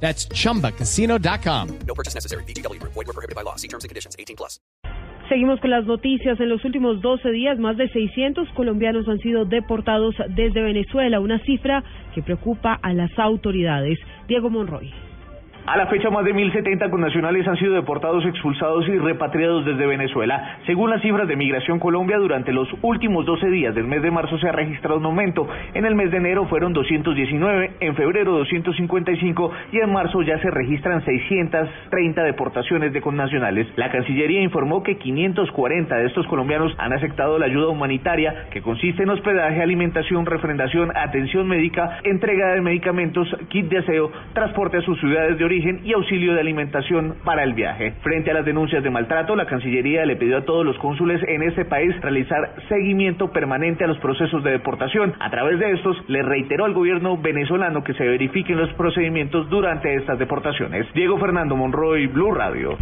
That's chumbacasino.com. No purchase necessary. BGW. Void were prohibited by law. See terms and conditions. 18 plus. Seguimos con las noticias. En los últimos 12 días, más de 600 colombianos han sido deportados desde Venezuela, una cifra que preocupa a las autoridades. Diego Monroy. A la fecha, más de 1.070 connacionales han sido deportados, expulsados y repatriados desde Venezuela. Según las cifras de Migración Colombia, durante los últimos 12 días del mes de marzo se ha registrado un aumento. En el mes de enero fueron 219, en febrero 255 y en marzo ya se registran 630 deportaciones de connacionales. La Cancillería informó que 540 de estos colombianos han aceptado la ayuda humanitaria, que consiste en hospedaje, alimentación, refrendación, atención médica, entrega de medicamentos, kit de aseo, transporte a sus ciudades de origen y auxilio de alimentación para el viaje. Frente a las denuncias de maltrato, la Cancillería le pidió a todos los cónsules en este país realizar seguimiento permanente a los procesos de deportación. A través de estos, le reiteró al gobierno venezolano que se verifiquen los procedimientos durante estas deportaciones. Diego Fernando Monroy, Blue Radio.